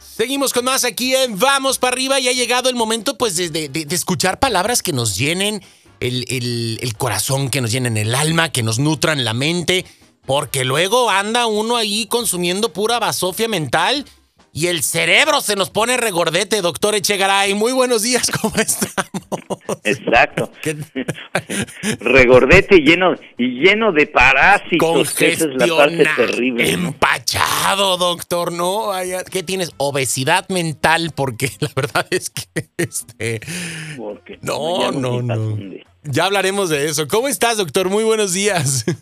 Seguimos con más aquí en Vamos para arriba y ha llegado el momento pues de, escuchar palabras que nos llenen el, el, corazón, que nos llenen el alma, que nos nutran la mente, porque luego anda uno ahí consumiendo pura basofia mental y el cerebro se nos pone regordete, doctor Echegaray. Muy buenos días, ¿cómo estamos? Exacto. regordete lleno y lleno de parásitos. Esa es la parte terrible. Doctor, ¿no? ¿Qué tienes? Obesidad mental, porque la verdad es que este. no, no, no. Ya hablaremos de eso. ¿Cómo estás, doctor? Muy buenos días.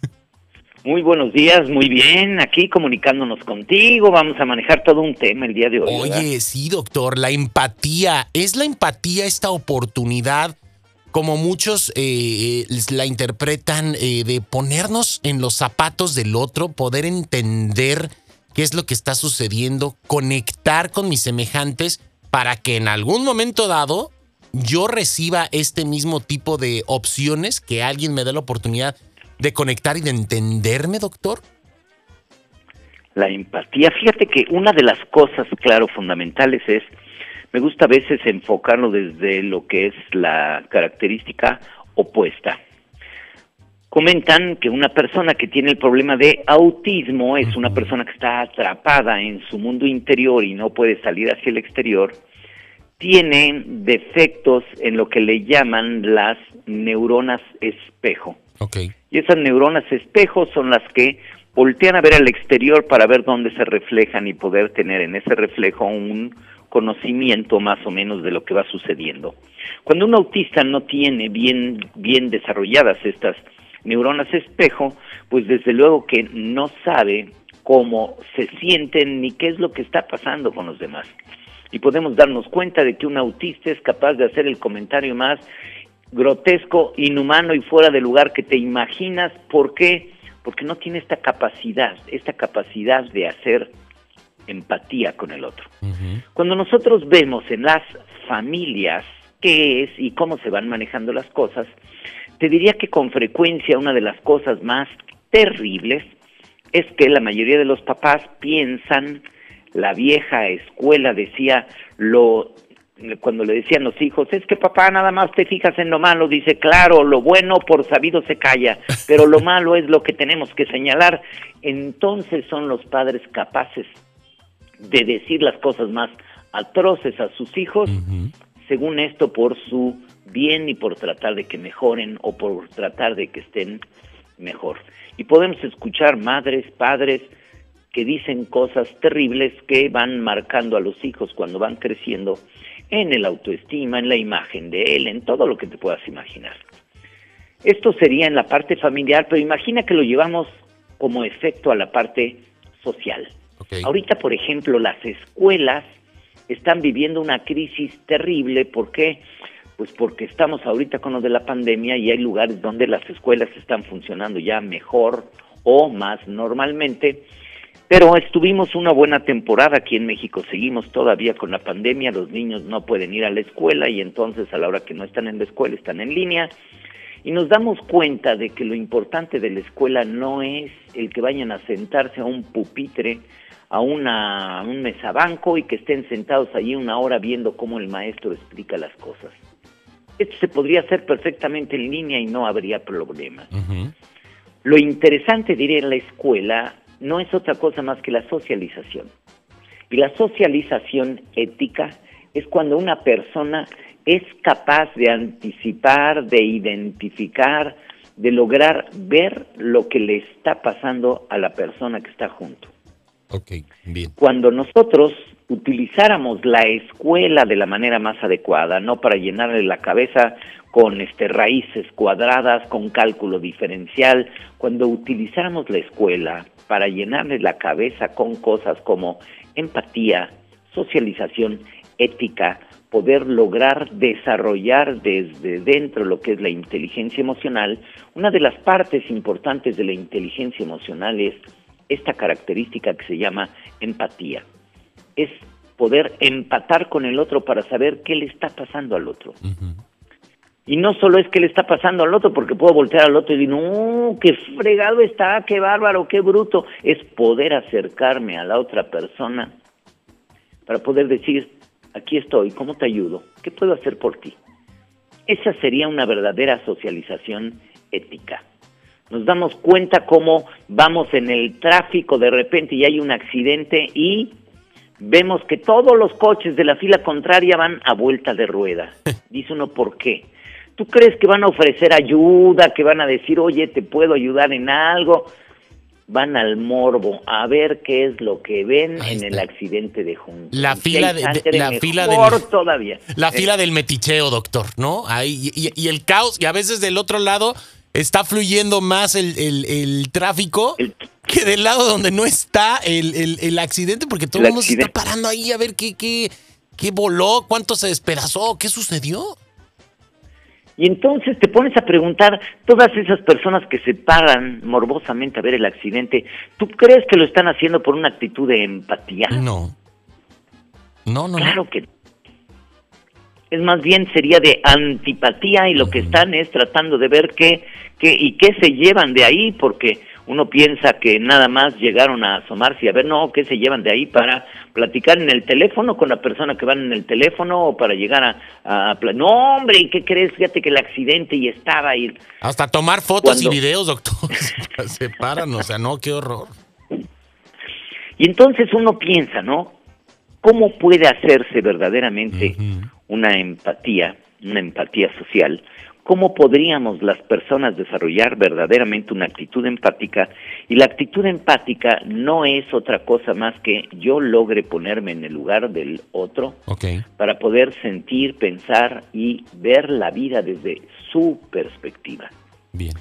Muy buenos días, muy bien, aquí comunicándonos contigo, vamos a manejar todo un tema el día de hoy. Oye, sí, doctor, la empatía, ¿es la empatía esta oportunidad, como muchos eh, la interpretan, eh, de ponernos en los zapatos del otro, poder entender qué es lo que está sucediendo, conectar con mis semejantes para que en algún momento dado yo reciba este mismo tipo de opciones, que alguien me dé la oportunidad de conectar y de entenderme, doctor? La empatía. Fíjate que una de las cosas, claro, fundamentales es, me gusta a veces enfocarlo desde lo que es la característica opuesta. Comentan que una persona que tiene el problema de autismo es una persona que está atrapada en su mundo interior y no puede salir hacia el exterior, tiene defectos en lo que le llaman las neuronas espejo. Y esas neuronas espejo son las que voltean a ver al exterior para ver dónde se reflejan y poder tener en ese reflejo un conocimiento más o menos de lo que va sucediendo. Cuando un autista no tiene bien, bien desarrolladas estas neuronas espejo, pues desde luego que no sabe cómo se sienten ni qué es lo que está pasando con los demás. Y podemos darnos cuenta de que un autista es capaz de hacer el comentario más grotesco, inhumano y fuera de lugar que te imaginas. ¿Por qué? Porque no tiene esta capacidad, esta capacidad de hacer empatía con el otro. Cuando nosotros vemos en las familias qué es y cómo se van manejando las cosas, te diría que con frecuencia una de las cosas más terribles es que la mayoría de los papás piensan, la vieja escuela decía, lo cuando le decían los hijos, es que papá nada más te fijas en lo malo, dice, claro, lo bueno por sabido se calla, pero lo malo es lo que tenemos que señalar. Entonces son los padres capaces de decir las cosas más atroces a sus hijos, según esto por su bien y por tratar de que mejoren o por tratar de que estén mejor. Y podemos escuchar madres, padres, que dicen cosas terribles que van marcando a los hijos cuando van creciendo en el autoestima, en la imagen de él, en todo lo que te puedas imaginar. Esto sería en la parte familiar, pero imagina que lo llevamos como efecto a la parte social. Ahorita, por ejemplo, las escuelas están viviendo una crisis terrible. ¿Por qué? Pues porque estamos ahorita con lo de la pandemia y hay lugares donde las escuelas están funcionando ya mejor o más normalmente pero estuvimos una buena temporada aquí en México, seguimos todavía con la pandemia, los niños no pueden ir a la escuela y entonces a la hora que no están en la escuela están en línea y nos damos cuenta de que lo importante de la escuela no es el que vayan a sentarse a un pupitre, a, una, un mesabanco y que estén sentados allí una hora viendo cómo el maestro explica las cosas. Esto se podría hacer perfectamente en línea y no habría problema. Lo interesante de ir a la escuela no es otra cosa más que la socialización. Y la socialización ética es cuando una persona es capaz de anticipar, de identificar, de lograr ver lo que le está pasando a la persona que está junto. Okay, bien. Cuando nosotros utilizáramos la escuela de la manera más adecuada, no para llenarle la cabeza con este raíces cuadradas, con cálculo diferencial, cuando utilizáramos la escuela para llenarle la cabeza con cosas como empatía, socialización, ética, poder lograr desarrollar desde dentro lo que es la inteligencia emocional, una de las partes importantes de la inteligencia emocional es esta característica que se llama empatía. Es poder empatar con el otro para saber qué le está pasando al otro. Y no solo es que le está pasando al otro, porque puedo voltear al otro y decir, no, qué fregado está, qué bárbaro, qué bruto. Es poder acercarme a la otra persona para poder decir, aquí estoy, ¿cómo te ayudo? ¿Qué puedo hacer por ti? Esa sería una verdadera socialización ética. Nos damos cuenta cómo vamos en el tráfico de repente y hay un accidente y vemos que todos los coches de la fila contraria van a vuelta de rueda. Dice uno, ¿por qué? ¿Tú crees que van a ofrecer ayuda, que van a decir, oye, te puedo ayudar en algo? Van al morbo a ver qué es lo que ven en el accidente de Juntos. La fila de, la fila del todavía. La fila del meticheo, doctor, ¿no? Ahí y, y, el caos y a veces del otro lado está fluyendo más el, el, tráfico que del lado donde no está el, el accidente, porque todo el mundo se está parando ahí a ver qué, qué, qué voló, cuánto se despedazó, qué sucedió. Y entonces te pones a preguntar, todas esas personas que se paran morbosamente a ver el accidente, ¿tú crees que lo están haciendo por una actitud de empatía? No. No, no. Claro que es más bien sería de antipatía y lo que están es tratando de ver qué, qué y qué se llevan de ahí, porque uno piensa que nada más llegaron a asomarse y a ver, no, qué se llevan de ahí para platicar en el teléfono con la persona que van en el teléfono o para llegar a... a, no, hombre, ¿y qué crees? Fíjate que el accidente y estaba ahí. Hasta tomar fotos y videos, doctor. se paran, o sea, no, qué horror. Y entonces uno piensa, ¿no? ¿Cómo puede hacerse verdaderamente una empatía, una empatía social? ¿Cómo podríamos las personas desarrollar verdaderamente una actitud empática? Y la actitud empática no es otra cosa más que yo logre ponerme en el lugar del otro para poder sentir, pensar y ver la vida desde su perspectiva. Bien.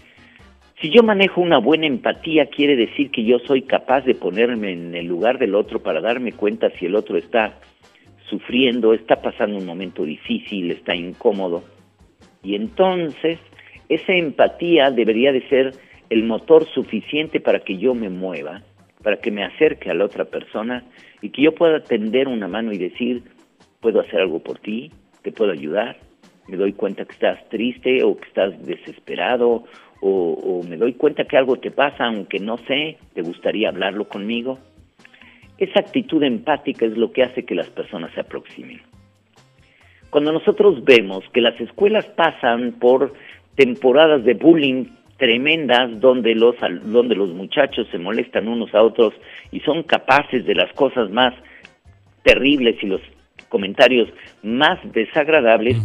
Si yo manejo una buena empatía, quiere decir que yo soy capaz de ponerme en el lugar del otro para darme cuenta si el otro está sufriendo, está pasando un momento difícil, está incómodo y entonces esa empatía debería de ser el motor suficiente para que yo me mueva, para que me acerque a la otra persona y que yo pueda tender una mano y decir, puedo hacer algo por ti, te puedo ayudar, me doy cuenta que estás triste o que estás desesperado o, o me doy cuenta que algo te pasa aunque no sé, te gustaría hablarlo conmigo. Esa actitud empática es lo que hace que las personas se aproximen. Cuando nosotros vemos que las escuelas pasan por temporadas de bullying tremendas donde los donde los muchachos se molestan unos a otros y son capaces de las cosas más terribles y los comentarios más desagradables,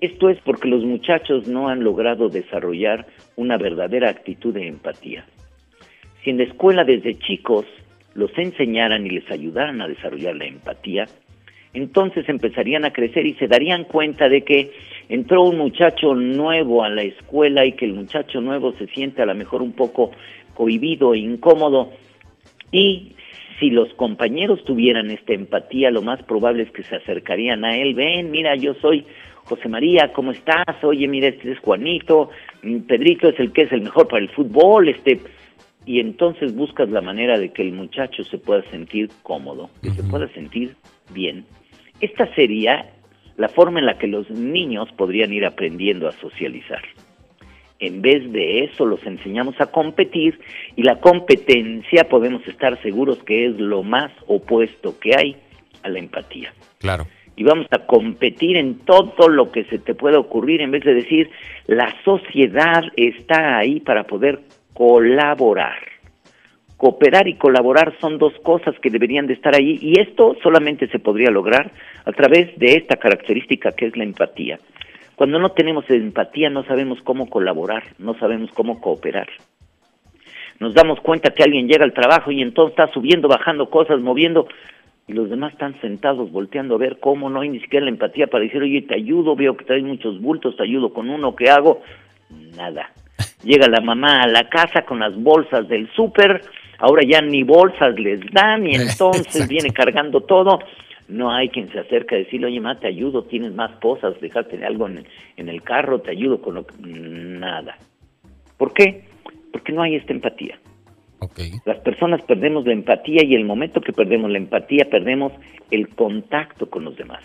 esto es porque los muchachos no han logrado desarrollar una verdadera actitud de empatía. Si en la escuela desde chicos los enseñaran y les ayudaran a desarrollar la empatía, entonces empezarían a crecer y se darían cuenta de que entró un muchacho nuevo a la escuela y que el muchacho nuevo se siente a lo mejor un poco cohibido e incómodo y si los compañeros tuvieran esta empatía, lo más probable es que se acercarían a él, ven, mira, yo soy José María, ¿cómo estás? Oye, mira, este es Juanito, mm, Pedrito es el que es el mejor para el fútbol, este y entonces buscas la manera de que el muchacho se pueda sentir cómodo, que se pueda sentir bien. Esta sería la forma en la que los niños podrían ir aprendiendo a socializar. En vez de eso los enseñamos a competir y la competencia podemos estar seguros que es lo más opuesto que hay a la empatía. Claro. Y vamos a competir en todo lo que se te pueda ocurrir en vez de decir la sociedad está ahí para poder colaborar. Cooperar y colaborar son dos cosas que deberían de estar ahí y esto solamente se podría lograr a través de esta característica que es la empatía. Cuando no tenemos empatía no sabemos cómo colaborar, no sabemos cómo cooperar. Nos damos cuenta que alguien llega al trabajo y entonces está subiendo, bajando cosas, moviendo y los demás están sentados volteando a ver cómo no hay ni siquiera la empatía para decir, oye, te ayudo, veo que traes muchos bultos, te ayudo con uno, ¿qué hago? Nada. Llega la mamá a la casa con las bolsas del súper, ahora ya ni bolsas les dan y entonces viene cargando todo. No hay quien se acerque a decirle, oye, ma, te ayudo, tienes más cosas, déjate algo en el, en el carro, te ayudo con lo que... Nada. ¿Por qué? Porque no hay esta empatía. Okay. Las personas perdemos la empatía y el momento que perdemos la empatía perdemos el contacto con los demás.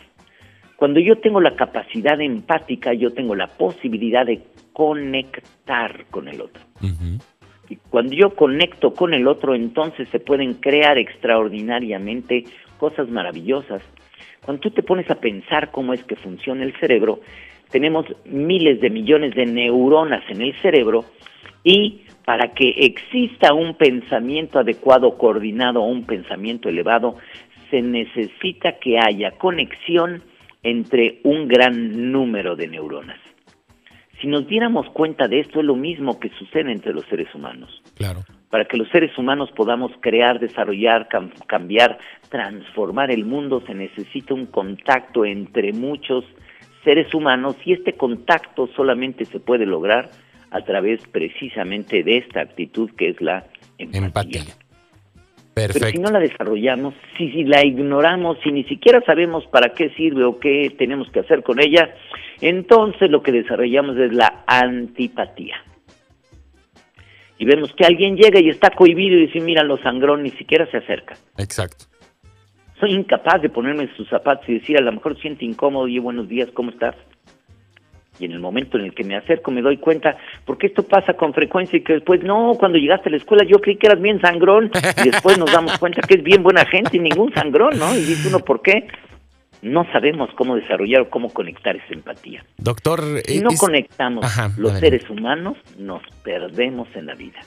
Cuando yo tengo la capacidad empática, yo tengo la posibilidad de conectar con el otro. Y cuando yo conecto con el otro, entonces se pueden crear extraordinariamente cosas maravillosas. Cuando tú te pones a pensar cómo es que funciona el cerebro, tenemos miles de millones de neuronas en el cerebro y para que exista un pensamiento adecuado, coordinado o un pensamiento elevado, se necesita que haya conexión entre un gran número de neuronas. Si nos diéramos cuenta de esto, es lo mismo que sucede entre los seres humanos. Claro. Para que los seres humanos podamos crear, desarrollar, cambiar, transformar el mundo, se necesita un contacto entre muchos seres humanos y este contacto solamente se puede lograr a través precisamente de esta actitud que es la empatía. Perfecto. Pero si no la desarrollamos, si, si la ignoramos, si ni siquiera sabemos para qué sirve o qué tenemos que hacer con ella, entonces lo que desarrollamos es la antipatía. Y vemos que alguien llega y está cohibido y dice, mira, lo sangrón ni siquiera se acerca. Exacto. Soy incapaz de ponerme en sus zapatos y decir, a lo mejor siente incómodo, y buenos días, ¿cómo estás? Y en el momento en el que me acerco me doy cuenta, porque esto pasa con frecuencia y que después, no, cuando llegaste a la escuela yo creí que eras bien sangrón y después nos damos cuenta que es bien buena gente y ningún sangrón, ¿no? Y dice uno, ¿por qué? No sabemos cómo desarrollar o cómo conectar esa empatía. Doctor, si no conectamos los seres humanos, nos perdemos en la vida.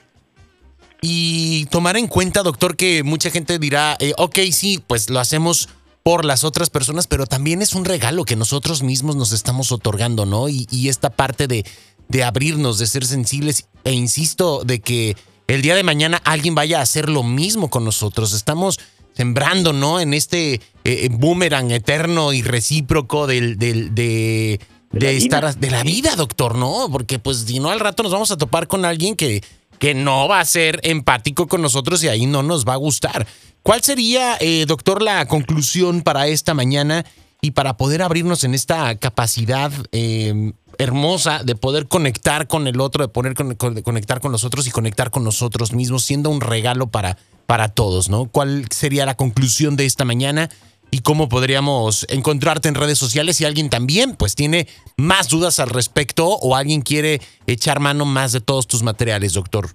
Y tomar en cuenta, doctor, que mucha gente dirá, eh, ok, sí, pues lo hacemos por las otras personas, pero también es un regalo que nosotros mismos nos estamos otorgando, ¿no? Y, esta parte de, de abrirnos, de ser sensibles, e insisto, de que el día de mañana alguien vaya a hacer lo mismo con nosotros. Estamos sembrando, ¿no? En este eh, eh, boomerang eterno y recíproco del, del, de, de, estar de la vida, doctor, ¿no? Porque pues si no al rato nos vamos a topar con alguien que, que no va a ser empático con nosotros y ahí no nos va a gustar. ¿Cuál sería, eh, doctor, la conclusión para esta mañana y para poder abrirnos en esta capacidad eh, hermosa de poder conectar con el otro, de poder conectar con los otros y conectar con nosotros mismos, siendo un regalo para, para todos, ¿no? ¿Cuál sería la conclusión de esta mañana? Y cómo podríamos encontrarte en redes sociales si alguien también pues tiene más dudas al respecto o alguien quiere echar mano más de todos tus materiales, doctor.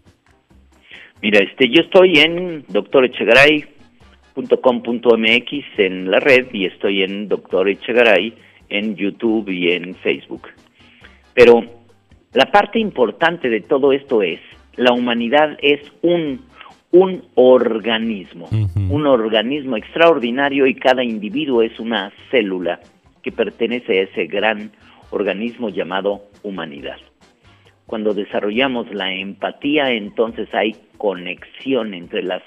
Mira, este yo estoy en Doctor Echegaray .com.mx en la red y estoy en Doctor Echegaray en YouTube y en Facebook. Pero la parte importante de todo esto es, la humanidad es un, un organismo, un organismo extraordinario y cada individuo es una célula que pertenece a ese gran organismo llamado humanidad. Cuando desarrollamos la empatía, entonces hay conexión entre las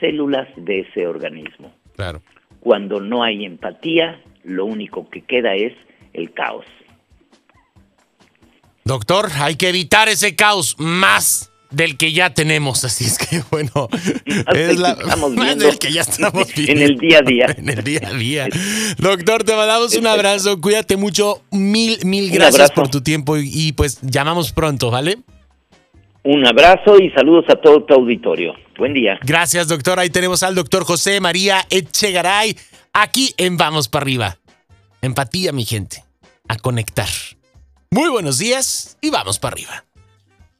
células de ese organismo. Claro. Cuando no hay empatía, lo único que queda es el caos. Doctor, hay que evitar ese caos más del que ya tenemos, así es que bueno, es la, estamos viendo del que ya estamos viendo. en el día a día. en el día a día. Doctor, te mandamos un abrazo, cuídate mucho, mil, mil gracias por tu tiempo y, y pues llamamos pronto, ¿vale? Un abrazo y saludos a todo tu auditorio. Buen día. Gracias, doctor. Ahí tenemos al doctor José María Echegaray, aquí en Vamos para arriba. Empatía, mi gente. A conectar. Muy buenos días y vamos para arriba.